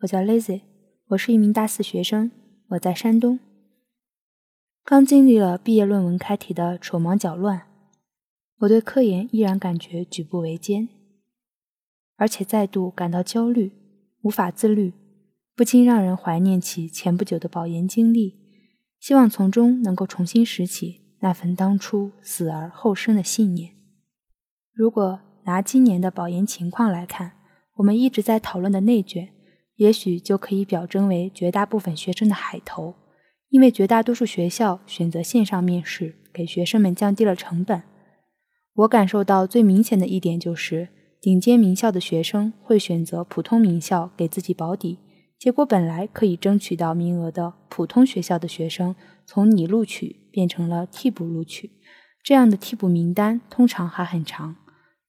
我叫 Lazy，我是一名大四学生，我在山东。刚经历了毕业论文开题的手忙脚乱，我对科研依然感觉举步维艰，而且再度感到焦虑，无法自律，不禁让人怀念起前不久的保研经历，希望从中能够重新拾起那份当初死而后生的信念。如果拿今年的保研情况来看，我们一直在讨论的内卷，也许就可以表征为绝大部分学生的海投。因为绝大多数学校选择线上面试，给学生们降低了成本。我感受到最明显的一点就是，顶尖名校的学生会选择普通名校给自己保底，结果本来可以争取到名额的普通学校的学生，从拟录取变成了替补录取。这样的替补名单通常还很长，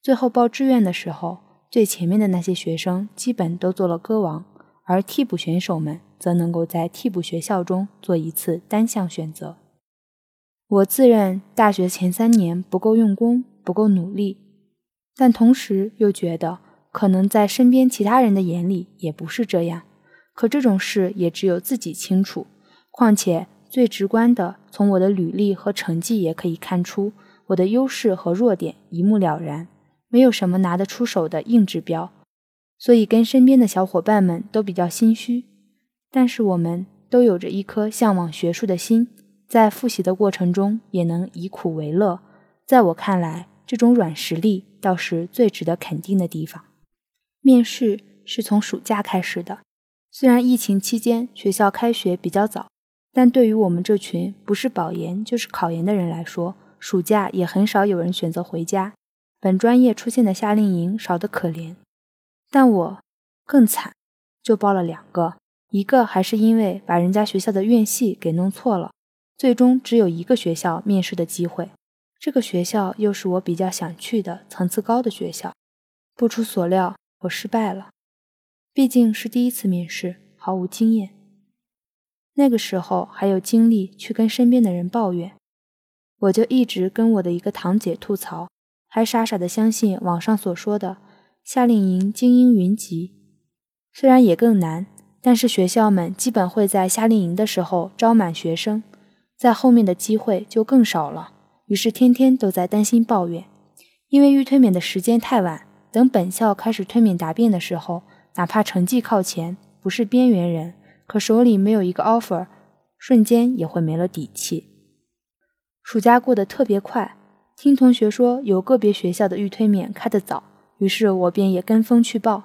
最后报志愿的时候，最前面的那些学生基本都做了歌王，而替补选手们。则能够在替补学校中做一次单项选择。我自认大学前三年不够用功，不够努力，但同时又觉得可能在身边其他人的眼里也不是这样。可这种事也只有自己清楚。况且最直观的，从我的履历和成绩也可以看出，我的优势和弱点一目了然，没有什么拿得出手的硬指标。所以跟身边的小伙伴们都比较心虚。但是我们都有着一颗向往学术的心，在复习的过程中也能以苦为乐。在我看来，这种软实力倒是最值得肯定的地方。面试是从暑假开始的，虽然疫情期间学校开学比较早，但对于我们这群不是保研就是考研的人来说，暑假也很少有人选择回家。本专业出现的夏令营少得可怜，但我更惨，就报了两个。一个还是因为把人家学校的院系给弄错了，最终只有一个学校面试的机会。这个学校又是我比较想去的层次高的学校。不出所料，我失败了。毕竟是第一次面试，毫无经验。那个时候还有精力去跟身边的人抱怨，我就一直跟我的一个堂姐吐槽，还傻傻的相信网上所说的夏令营精英云集。虽然也更难。但是学校们基本会在夏令营的时候招满学生，在后面的机会就更少了。于是天天都在担心抱怨，因为预推免的时间太晚。等本校开始推免答辩的时候，哪怕成绩靠前，不是边缘人，可手里没有一个 offer，瞬间也会没了底气。暑假过得特别快，听同学说有个别学校的预推免开得早，于是我便也跟风去报。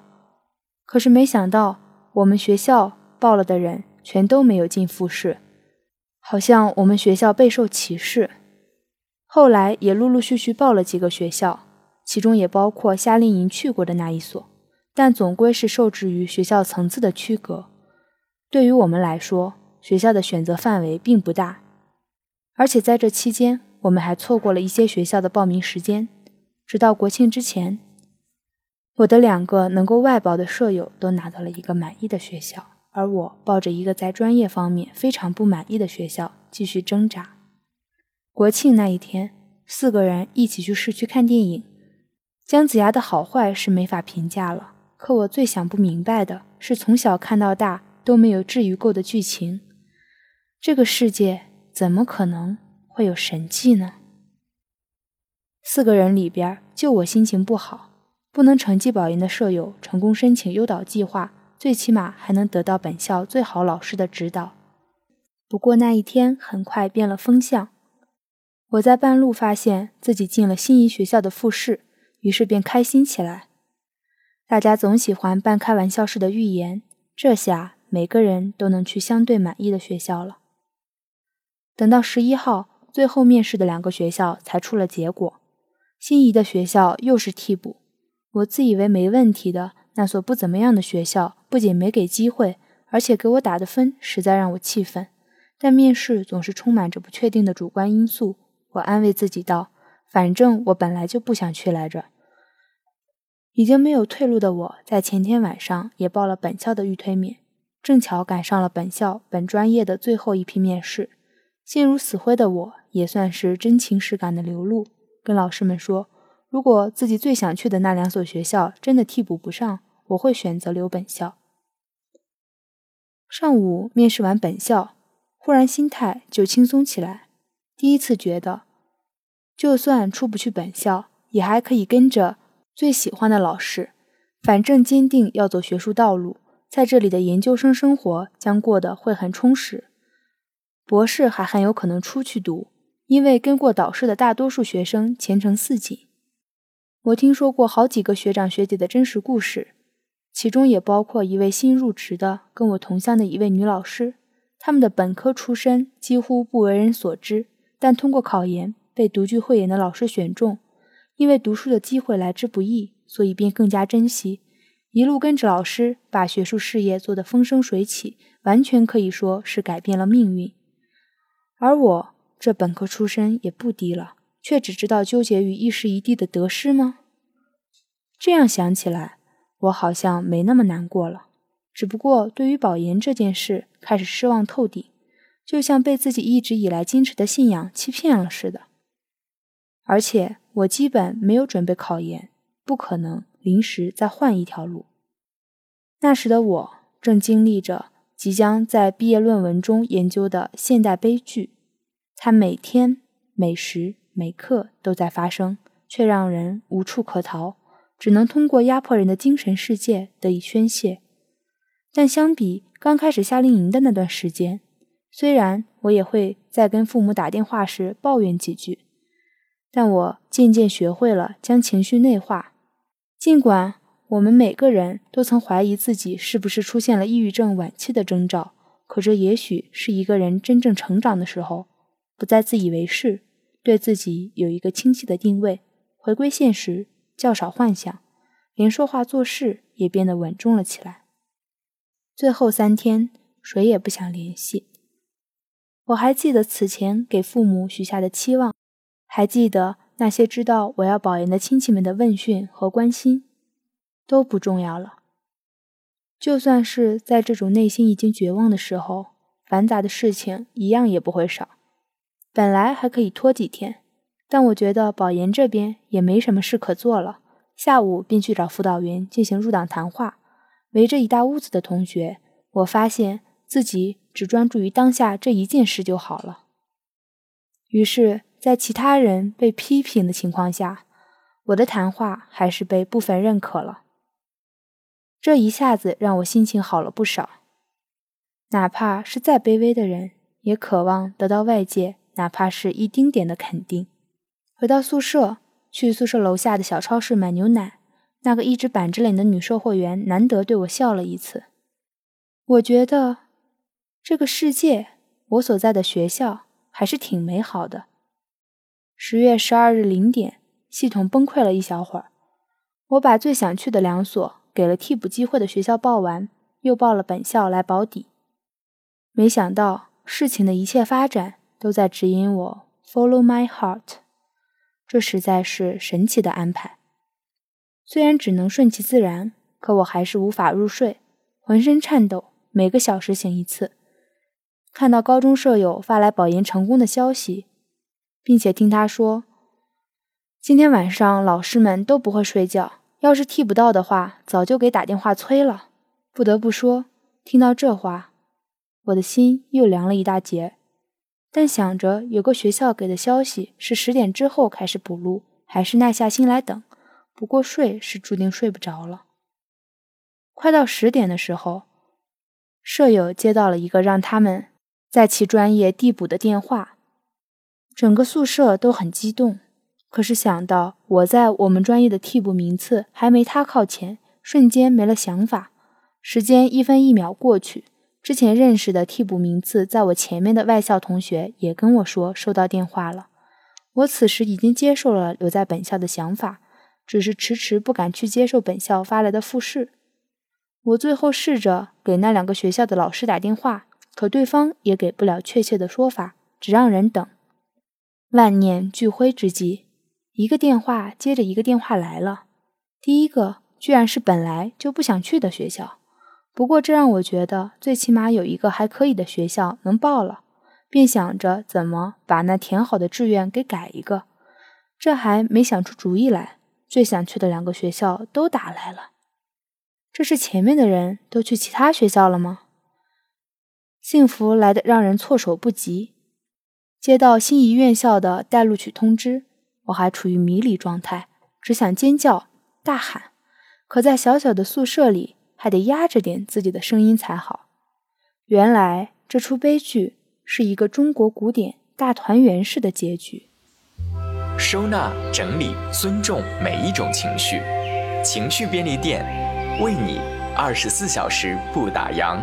可是没想到。我们学校报了的人全都没有进复试，好像我们学校备受歧视。后来也陆陆续续报了几个学校，其中也包括夏令营去过的那一所，但总归是受制于学校层次的区隔。对于我们来说，学校的选择范围并不大，而且在这期间，我们还错过了一些学校的报名时间，直到国庆之前。我的两个能够外保的舍友都拿到了一个满意的学校，而我抱着一个在专业方面非常不满意的学校继续挣扎。国庆那一天，四个人一起去市区看电影。姜子牙的好坏是没法评价了，可我最想不明白的是，从小看到大都没有治愈过的剧情，这个世界怎么可能会有神迹呢？四个人里边，就我心情不好。不能成绩保研的舍友成功申请优导计划，最起码还能得到本校最好老师的指导。不过那一天很快变了风向，我在半路发现自己进了心仪学校的复试，于是便开心起来。大家总喜欢半开玩笑式的预言，这下每个人都能去相对满意的学校了。等到十一号，最后面试的两个学校才出了结果，心仪的学校又是替补。我自以为没问题的那所不怎么样的学校，不仅没给机会，而且给我打的分实在让我气愤。但面试总是充满着不确定的主观因素，我安慰自己道：“反正我本来就不想去来着。”已经没有退路的我在前天晚上也报了本校的预推免，正巧赶上了本校本专业的最后一批面试。心如死灰的我也算是真情实感的流露，跟老师们说。如果自己最想去的那两所学校真的替补不上，我会选择留本校。上午面试完本校，忽然心态就轻松起来。第一次觉得，就算出不去本校，也还可以跟着最喜欢的老师，反正坚定要走学术道路，在这里的研究生生活将过得会很充实。博士还很有可能出去读，因为跟过导师的大多数学生前程似锦。我听说过好几个学长学姐的真实故事，其中也包括一位新入职的跟我同乡的一位女老师。他们的本科出身几乎不为人所知，但通过考研被独具慧眼的老师选中。因为读书的机会来之不易，所以便更加珍惜。一路跟着老师，把学术事业做得风生水起，完全可以说是改变了命运。而我这本科出身也不低了，却只知道纠结于一时一地的得失吗？这样想起来，我好像没那么难过了。只不过对于保研这件事，开始失望透顶，就像被自己一直以来坚持的信仰欺骗了似的。而且我基本没有准备考研，不可能临时再换一条路。那时的我正经历着。即将在毕业论文中研究的现代悲剧，它每天每时每刻都在发生，却让人无处可逃，只能通过压迫人的精神世界得以宣泄。但相比刚开始夏令营的那段时间，虽然我也会在跟父母打电话时抱怨几句，但我渐渐学会了将情绪内化，尽管。我们每个人都曾怀疑自己是不是出现了抑郁症晚期的征兆，可这也许是一个人真正成长的时候，不再自以为是，对自己有一个清晰的定位，回归现实，较少幻想，连说话做事也变得稳重了起来。最后三天，谁也不想联系。我还记得此前给父母许下的期望，还记得那些知道我要保研的亲戚们的问讯和关心。都不重要了。就算是在这种内心已经绝望的时候，繁杂的事情一样也不会少。本来还可以拖几天，但我觉得保研这边也没什么事可做了，下午便去找辅导员进行入党谈话。围着一大屋子的同学，我发现自己只专注于当下这一件事就好了。于是，在其他人被批评的情况下，我的谈话还是被部分认可了。这一下子让我心情好了不少，哪怕是再卑微的人，也渴望得到外界哪怕是一丁点的肯定。回到宿舍，去宿舍楼下的小超市买牛奶，那个一直板着脸的女售货员难得对我笑了一次。我觉得这个世界，我所在的学校还是挺美好的。十月十二日零点，系统崩溃了一小会儿，我把最想去的两所。给了替补机会的学校报完，又报了本校来保底。没想到事情的一切发展都在指引我 follow my heart，这实在是神奇的安排。虽然只能顺其自然，可我还是无法入睡，浑身颤抖，每个小时醒一次。看到高中舍友发来保研成功的消息，并且听他说，今天晚上老师们都不会睡觉。要是替不到的话，早就给打电话催了。不得不说，听到这话，我的心又凉了一大截。但想着有个学校给的消息是十点之后开始补录，还是耐下心来等。不过睡是注定睡不着了。快到十点的时候，舍友接到了一个让他们在其专业递补的电话，整个宿舍都很激动。可是想到我在我们专业的替补名次还没他靠前，瞬间没了想法。时间一分一秒过去，之前认识的替补名次在我前面的外校同学也跟我说收到电话了。我此时已经接受了留在本校的想法，只是迟迟不敢去接受本校发来的复试。我最后试着给那两个学校的老师打电话，可对方也给不了确切的说法，只让人等。万念俱灰之际。一个电话接着一个电话来了，第一个居然是本来就不想去的学校，不过这让我觉得最起码有一个还可以的学校能报了，便想着怎么把那填好的志愿给改一个，这还没想出主意来，最想去的两个学校都打来了，这是前面的人都去其他学校了吗？幸福来得让人措手不及。接到心仪院校的待录取通知，我还处于迷离状态，只想尖叫大喊，可在小小的宿舍里，还得压着点自己的声音才好。原来这出悲剧是一个中国古典大团圆式的结局。收纳、整理、尊重每一种情绪，情绪便利店为你二十四小时不打烊。